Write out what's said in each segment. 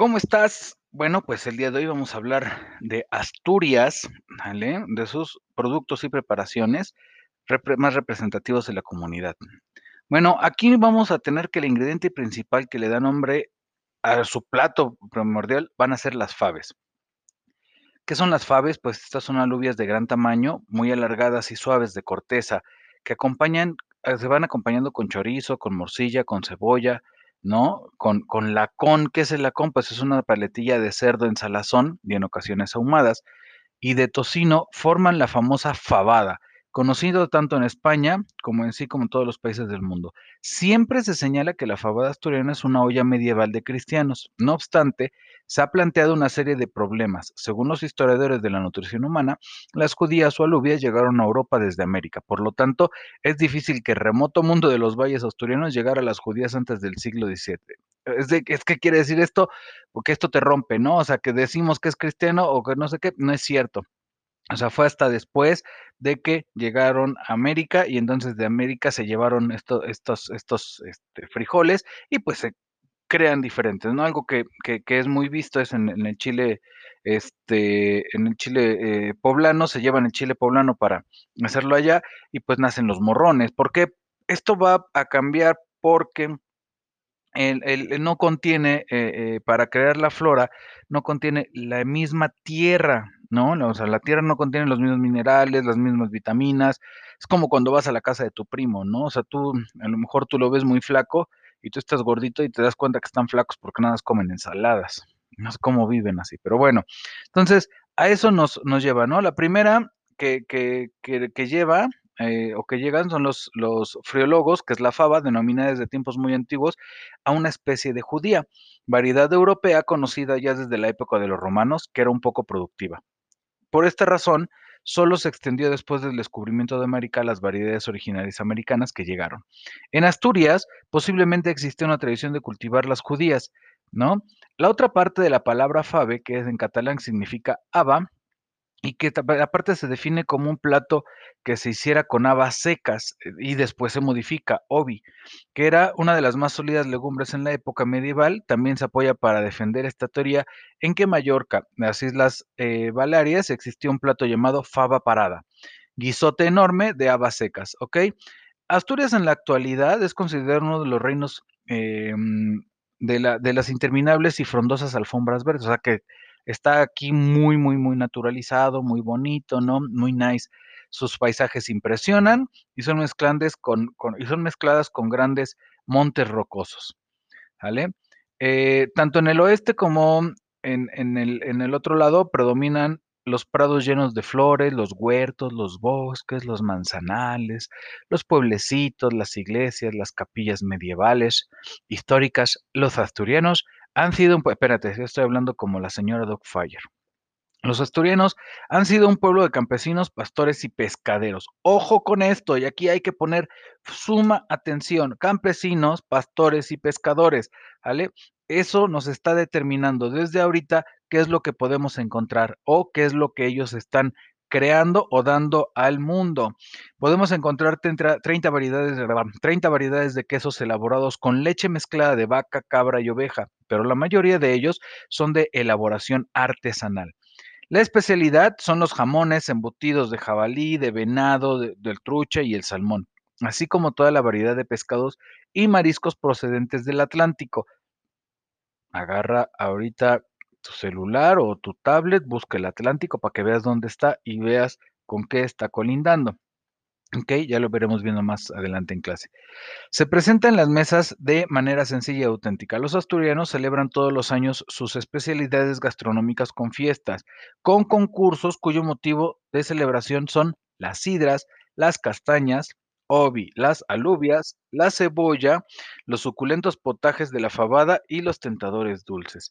¿Cómo estás? Bueno, pues el día de hoy vamos a hablar de Asturias. De sus productos y preparaciones más representativos de la comunidad. Bueno, aquí vamos a tener que el ingrediente principal que le da nombre a su plato primordial van a ser las fabes. ¿Qué son las fabes? Pues estas son alubias de gran tamaño, muy alargadas y suaves de corteza, que acompañan, eh, se van acompañando con chorizo, con morcilla, con cebolla, ¿no? Con, con lacón, ¿qué es el lacón? Pues es una paletilla de cerdo en salazón y en ocasiones ahumadas, y de tocino forman la famosa fabada, conocido tanto en España como en sí como en todos los países del mundo. Siempre se señala que la fabada asturiana es una olla medieval de cristianos. No obstante, se ha planteado una serie de problemas. Según los historiadores de la nutrición humana, las judías o alubias llegaron a Europa desde América. Por lo tanto, es difícil que el remoto mundo de los valles asturianos llegara a las judías antes del siglo XVII. Es, de, es que quiere decir esto, porque esto te rompe, ¿no? O sea, que decimos que es cristiano o que no sé qué, no es cierto. O sea, fue hasta después de que llegaron a América y entonces de América se llevaron esto, estos, estos este, frijoles y pues se crean diferentes, ¿no? Algo que, que, es muy visto es en, en, el Chile, este, en el Chile eh, poblano, se llevan el Chile poblano para hacerlo allá y pues nacen los morrones. ¿Por qué? Esto va a cambiar porque no contiene, eh, eh, para crear la flora, no contiene la misma tierra, ¿no? O sea, la tierra no contiene los mismos minerales, las mismas vitaminas. Es como cuando vas a la casa de tu primo, ¿no? O sea, tú, a lo mejor tú lo ves muy flaco y tú estás gordito y te das cuenta que están flacos porque nada más comen ensaladas. No sé cómo viven así, pero bueno. Entonces, a eso nos, nos lleva, ¿no? La primera que, que, que, que lleva eh, o que llegan son los, los friólogos, que es la fava, denominada desde tiempos muy antiguos, a una especie de judía, variedad europea conocida ya desde la época de los romanos, que era un poco productiva. Por esta razón, solo se extendió después del descubrimiento de América las variedades originarias americanas que llegaron. En Asturias, posiblemente existe una tradición de cultivar las judías, ¿no? La otra parte de la palabra fave, que en catalán significa haba, y que aparte se define como un plato que se hiciera con habas secas eh, y después se modifica, obi, que era una de las más sólidas legumbres en la época medieval. También se apoya para defender esta teoría en que Mallorca, las Islas eh, Baleares, existía un plato llamado fava parada, guisote enorme de habas secas, ¿ok? Asturias en la actualidad es considerado uno de los reinos eh, de, la, de las interminables y frondosas alfombras verdes, o sea que está aquí muy, muy, muy naturalizado, muy bonito, ¿no? Muy nice. Sus paisajes impresionan y son, mezclantes con, con, y son mezcladas con grandes montes rocosos, ¿vale? Eh, tanto en el oeste como en, en, el, en el otro lado predominan los prados llenos de flores, los huertos, los bosques, los manzanales, los pueblecitos, las iglesias, las capillas medievales, históricas. Los asturianos han sido un espérate, estoy hablando como la señora Dogfire. Los asturianos han sido un pueblo de campesinos, pastores y pescaderos. Ojo con esto, y aquí hay que poner suma atención. Campesinos, pastores y pescadores, ¿vale? Eso nos está determinando desde ahorita qué es lo que podemos encontrar o qué es lo que ellos están creando o dando al mundo. Podemos encontrar 30 variedades, 30 variedades de quesos elaborados con leche mezclada de vaca, cabra y oveja, pero la mayoría de ellos son de elaboración artesanal. La especialidad son los jamones embutidos de jabalí, de venado, de, del trucha y el salmón, así como toda la variedad de pescados y mariscos procedentes del Atlántico. Agarra ahorita tu celular o tu tablet, busca el Atlántico para que veas dónde está y veas con qué está colindando. Ok, ya lo veremos viendo más adelante en clase. Se presenta en las mesas de manera sencilla y auténtica. Los asturianos celebran todos los años sus especialidades gastronómicas con fiestas, con concursos cuyo motivo de celebración son las sidras, las castañas, obi, las alubias, la cebolla, los suculentos potajes de la fabada y los tentadores dulces.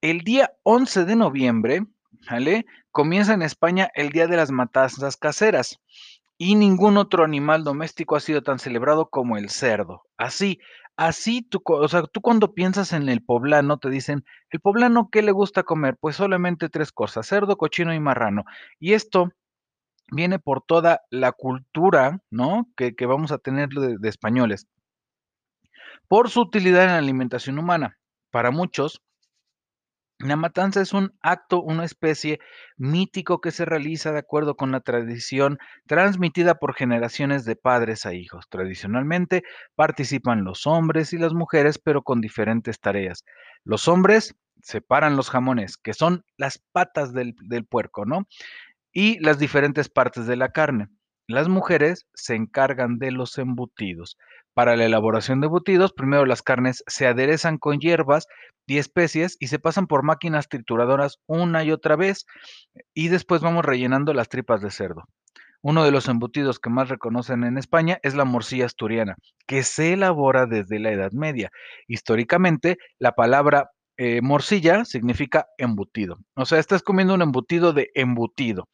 El día 11 de noviembre, ¿vale? Comienza en España el Día de las Matanzas Caseras y ningún otro animal doméstico ha sido tan celebrado como el cerdo. Así, así tú, o sea, tú cuando piensas en el poblano te dicen, ¿el poblano qué le gusta comer? Pues solamente tres cosas, cerdo, cochino y marrano. Y esto viene por toda la cultura, ¿no? Que, vamos a tener de, de españoles. Por su utilidad en la alimentación humana. Para muchos, La matanza es un acto, una especie mítico que se realiza de acuerdo con la tradición transmitida por generaciones de padres a hijos. Tradicionalmente participan los hombres y las mujeres, pero con diferentes tareas. Los hombres separan los jamones, que son las patas del, del puerco, ¿no? Y las diferentes partes de la carne. Las mujeres se encargan de los embutidos. Para la elaboración de embutidos, primero las carnes se aderezan con hierbas y especies y se pasan por máquinas trituradoras una y otra vez y después vamos rellenando las tripas de cerdo. Uno de los embutidos que más reconocen en España es la morcilla asturiana, que se elabora desde la Edad Media. Históricamente, la palabra eh, morcilla significa embutido. O sea, estás comiendo un embutido de embutido.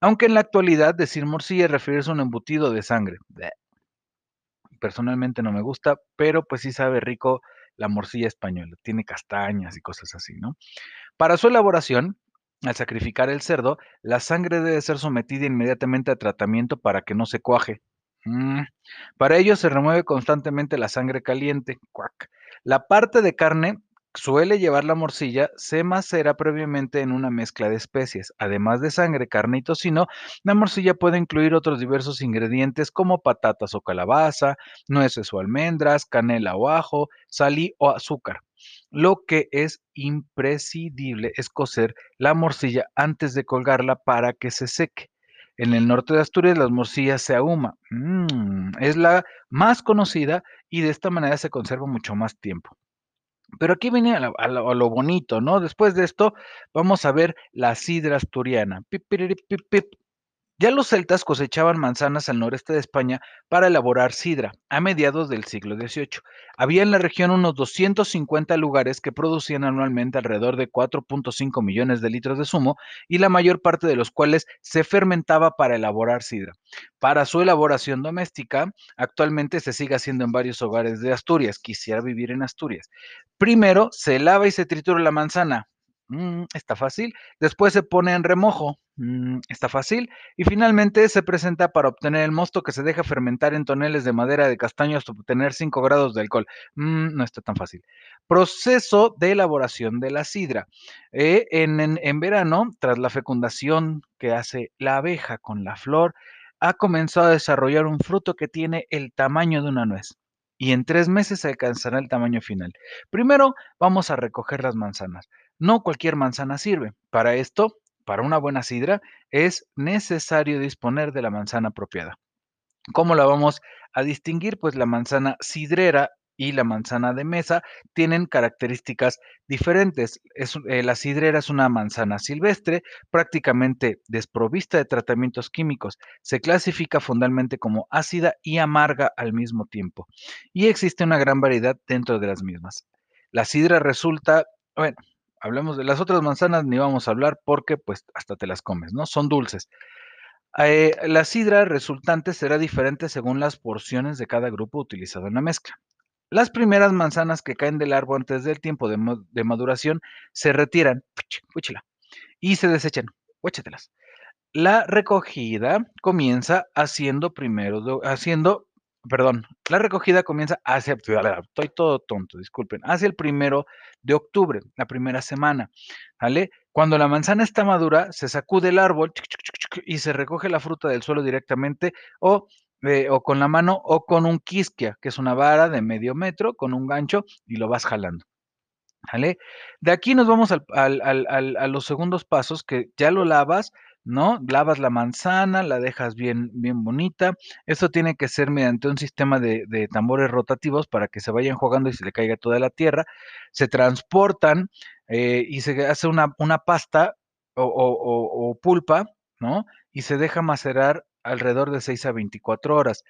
Aunque en la actualidad decir morcilla referirse a un embutido de sangre. Personalmente no me gusta, pero pues sí sabe rico la morcilla española. Tiene castañas y cosas así, ¿no? Para su elaboración, al sacrificar el cerdo, la sangre debe ser sometida inmediatamente a tratamiento para que no se cuaje. Mm, Para ello se remueve constantemente la sangre caliente. La parte de carne suele llevar la morcilla, se macera previamente en una mezcla de especies. Además de sangre, carne y tocino, la morcilla puede incluir otros diversos ingredientes como patatas o calabaza, nueces o almendras, canela o ajo, sal y o azúcar. Lo que es imprescindible es cocer la morcilla antes de colgarla para que se seque. En el norte de Asturias las morcillas se ahuma. Mm, es la más conocida y de esta manera se conserva mucho más tiempo. Pero aquí viene a, lo, bonito, ¿no? Después de esto, vamos a ver la sidra asturiana. Pip, piriri, pip, pip. Ya los celtas cosechaban manzanas al noreste de España para elaborar sidra a mediados del siglo XVIII. Había en la región unos 250 lugares que producían anualmente alrededor de 4.5 millones de litros de zumo y la mayor parte de los cuales se fermentaba para elaborar sidra. Para su elaboración doméstica, actualmente se sigue haciendo en varios hogares de Asturias. Quisiera vivir en Asturias. Primero se lava y se tritura la manzana. Mm, está fácil. Después se pone en remojo. Mm, está fácil. Y finalmente se presenta para obtener el mosto que se deja fermentar en toneles de madera de castaño hasta obtener 5 grados de alcohol. Mm, no está tan fácil. Proceso de elaboración de la sidra. Eh, en, en- en verano, tras la fecundación que hace la abeja con la flor, ha comenzado a desarrollar un fruto que tiene el tamaño de una nuez. Y en tres meses se alcanzará el tamaño final. Primero vamos a recoger las manzanas. No cualquier manzana sirve. Para esto para una buena sidra es necesario disponer de la manzana apropiada. ¿Cómo la vamos a distinguir? Pues la manzana sidrera y la manzana de mesa tienen características diferentes. Es, eh, la sidrera es una manzana silvestre, prácticamente desprovista de tratamientos químicos. Se clasifica fundamentalmente como ácida y amarga al mismo tiempo. Y existe una gran variedad dentro de las mismas. La sidra resulta, bueno, hablemos de las otras manzanas, ni vamos a hablar porque pues hasta te las comes, ¿no? Son dulces. Eh, la sidra resultante será diferente según las porciones de cada grupo utilizado en la mezcla. Las primeras manzanas que caen del árbol antes del tiempo de, de maduración se retiran y se desechan. La recogida comienza haciendo primero, haciendo, perdón, la recogida comienza hacia, estoy todo tonto, disculpen, hacia el primero de octubre, la primera semana, ¿vale? Cuando la manzana está madura, se sacude el árbol y se recoge la fruta del suelo directamente o, eh, o con la mano o con un quisquia, que es una vara de medio metro con un gancho y lo vas jalando. ¿Vale? De aquí nos vamos al al al a los segundos pasos que ya lo lavas, ¿no? Lavas la manzana, la dejas bien bien bonita. Esto tiene que ser mediante un sistema de tambores rotativos para que se vayan jugando y se le caiga toda la tierra. Se transportan, eh, y se hace una una pasta o o o o pulpa, ¿no? Y se deja macerar alrededor de 6 a 24 horas.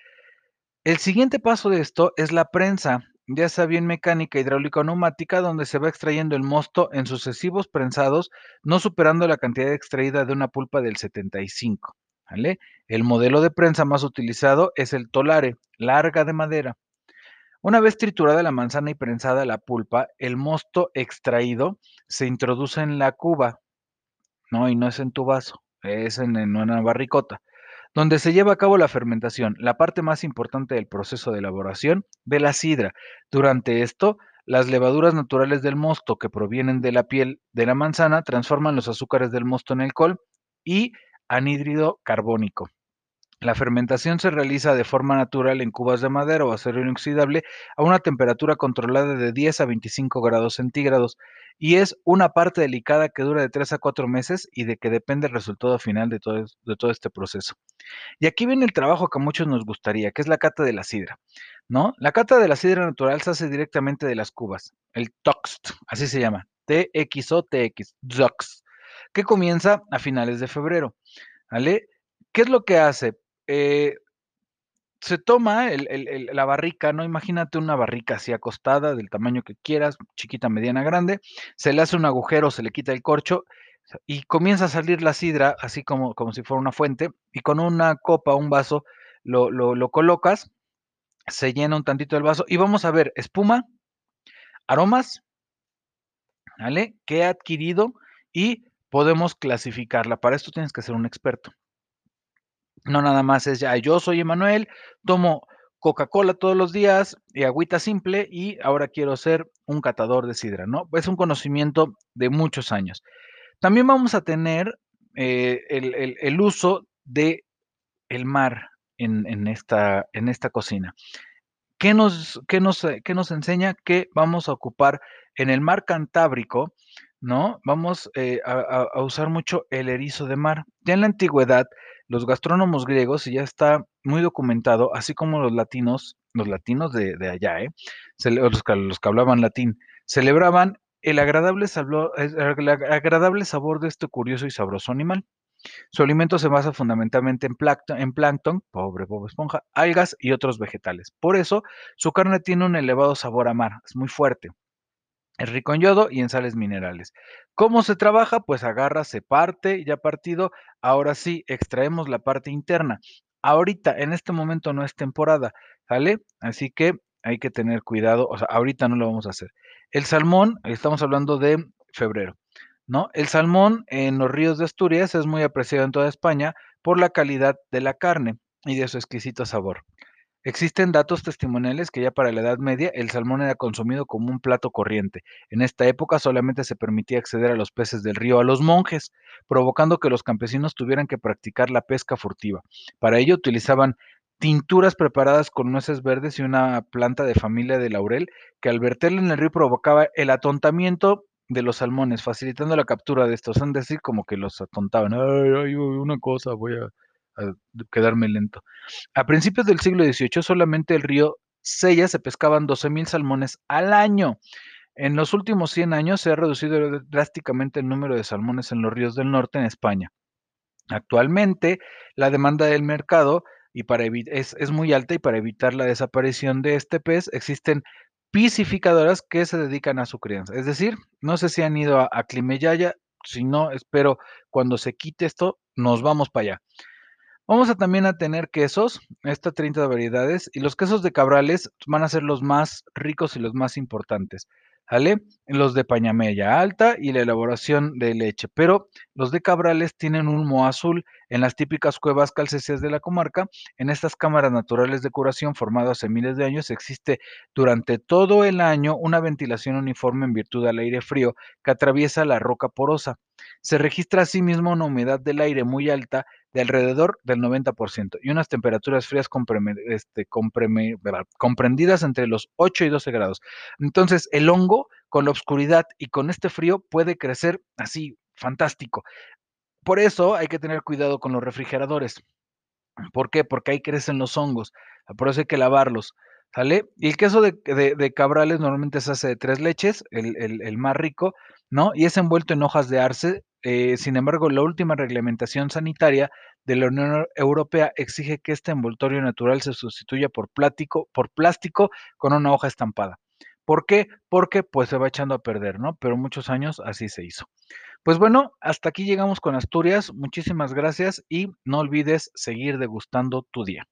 El siguiente paso de esto es la prensa, ya sea bien mecánica, hidráulica o neumática, donde se va extrayendo el mosto en sucesivos prensados, no superando la cantidad extraída de una pulpa del 75. ¿vale? El modelo de prensa más utilizado es el tolare, larga de madera. Una vez triturada la manzana y prensada la pulpa, el mosto extraído se introduce en la cuba, no, y no es en tu vaso, es en una barricota donde se lleva a cabo la fermentación, la parte más importante del proceso de elaboración de la sidra. Durante esto, las levaduras naturales del mosto que provienen de la piel de la manzana transforman los azúcares del mosto en alcohol y anhídrido carbónico. La fermentación se realiza de forma natural en cubas de madera o acero inoxidable a una temperatura controlada de 10 a 25 grados centígrados y es una parte delicada que dura de 3 a 4 meses y de que depende el resultado final de todo, este proceso. Y aquí viene el trabajo que a muchos nos gustaría, que es la cata de la sidra, ¿no? La cata de la sidra natural se hace directamente de las cubas, el TOXT, así se llama, T-X-O-T-X, TOXT, que comienza a finales de febrero, ¿vale? ¿Qué es lo que hace? Eh, se toma la barrica, ¿no? Imagínate una barrica así acostada, del tamaño que quieras, chiquita, mediana, grande, se le hace un agujero, se le quita el corcho y comienza a salir la sidra, así como, como si fuera una fuente, y con una copa, un vaso, lo, lo colocas, se llena un tantito el vaso y vamos a ver espuma, aromas, ¿vale? Que ha adquirido y podemos clasificarla. Para esto tienes que ser un experto. No nada más es ya, yo soy Emanuel, tomo Coca-Cola todos los días y agüita simple y ahora quiero ser un catador de sidra, ¿no? Es un conocimiento de muchos años. También vamos a tener eh, el, uso de el mar en, esta, en esta cocina. ¿Qué nos, qué, nos, ¿Qué nos enseña? Que vamos a ocupar en el mar Cantábrico, ¿no? Vamos eh, a usar mucho el erizo de mar. Ya en la antigüedad, los gastrónomos griegos, y ya está muy documentado, así como los latinos, los latinos de, allá, ¿eh? los, que, los que hablaban latín, celebraban el agradable, sabor, el agradable sabor de este curioso y sabroso animal. Su alimento se basa fundamentalmente en plancton, en plancton, pobre Esponja, algas y otros vegetales. Por eso, su carne tiene un elevado sabor a mar, es muy fuerte. Es rico en yodo y en sales minerales. ¿Cómo se trabaja? Pues agarra, se parte, ya partido. Ahora sí, extraemos la parte interna. Ahorita, en este momento no es temporada, ¿sale? Así que hay que tener cuidado. O sea, ahorita no lo vamos a hacer. El salmón, estamos hablando de febrero, ¿no? El salmón en los ríos de Asturias es muy apreciado en toda España por la calidad de la carne y de su exquisito sabor. Existen datos testimoniales que ya para la Edad Media el salmón era consumido como un plato corriente. En esta época solamente se permitía acceder a los peces del río a los monjes, provocando que los campesinos tuvieran que practicar la pesca furtiva. Para ello utilizaban tinturas preparadas con nueces verdes y una planta de familia de laurel que al verterla en el río provocaba el atontamiento de los salmones, facilitando la captura de estos. Es decir, como que los atontaban. Ay, una cosa, voy a quedarme lento. A principios del siglo XVIII, solamente el río Sella se pescaban 12.000 salmones al año. En los últimos 100 años se ha reducido drásticamente el número de salmones en los ríos del norte en España. Actualmente, la demanda del mercado y para es, es, muy alta y para evitar la desaparición de este pez existen piscificadoras que se dedican a su crianza. Es decir, no sé si han ido a, a Climeyaya, si no, espero cuando se quite esto, nos vamos para allá. Vamos a también a tener quesos, estas 30 variedades, y los quesos de cabrales van a ser los más ricos y los más importantes. ¿Vale? Los de pañamella alta y la elaboración de leche, pero los de cabrales tienen un humo azul en las típicas cuevas calcesías de la comarca. En estas cámaras naturales de curación formadas hace miles de años existe durante todo el año una ventilación uniforme en virtud del aire frío que atraviesa la roca porosa. Se registra asimismo una humedad del aire muy alta de alrededor del 90% y unas temperaturas frías este, comprendidas entre los 8 y 12 grados. Entonces, el hongo con la oscuridad y con este frío puede crecer así, fantástico. Por eso hay que tener cuidado con los refrigeradores. ¿Por qué? Porque ahí crecen los hongos. Por eso hay que lavarlos. ¿Sale? Y el queso de, cabrales normalmente se hace de tres leches, el, más rico, ¿no? Y es envuelto en hojas de arce. Eh, sin embargo, la última reglamentación sanitaria de la Unión Europea exige que este envoltorio natural se sustituya por plástico, por plástico con una hoja estampada. ¿Por qué? Porque pues se va echando a perder, ¿no? Pero muchos años así se hizo. Pues bueno, hasta aquí llegamos con Asturias. Muchísimas gracias y no olvides seguir degustando tu día.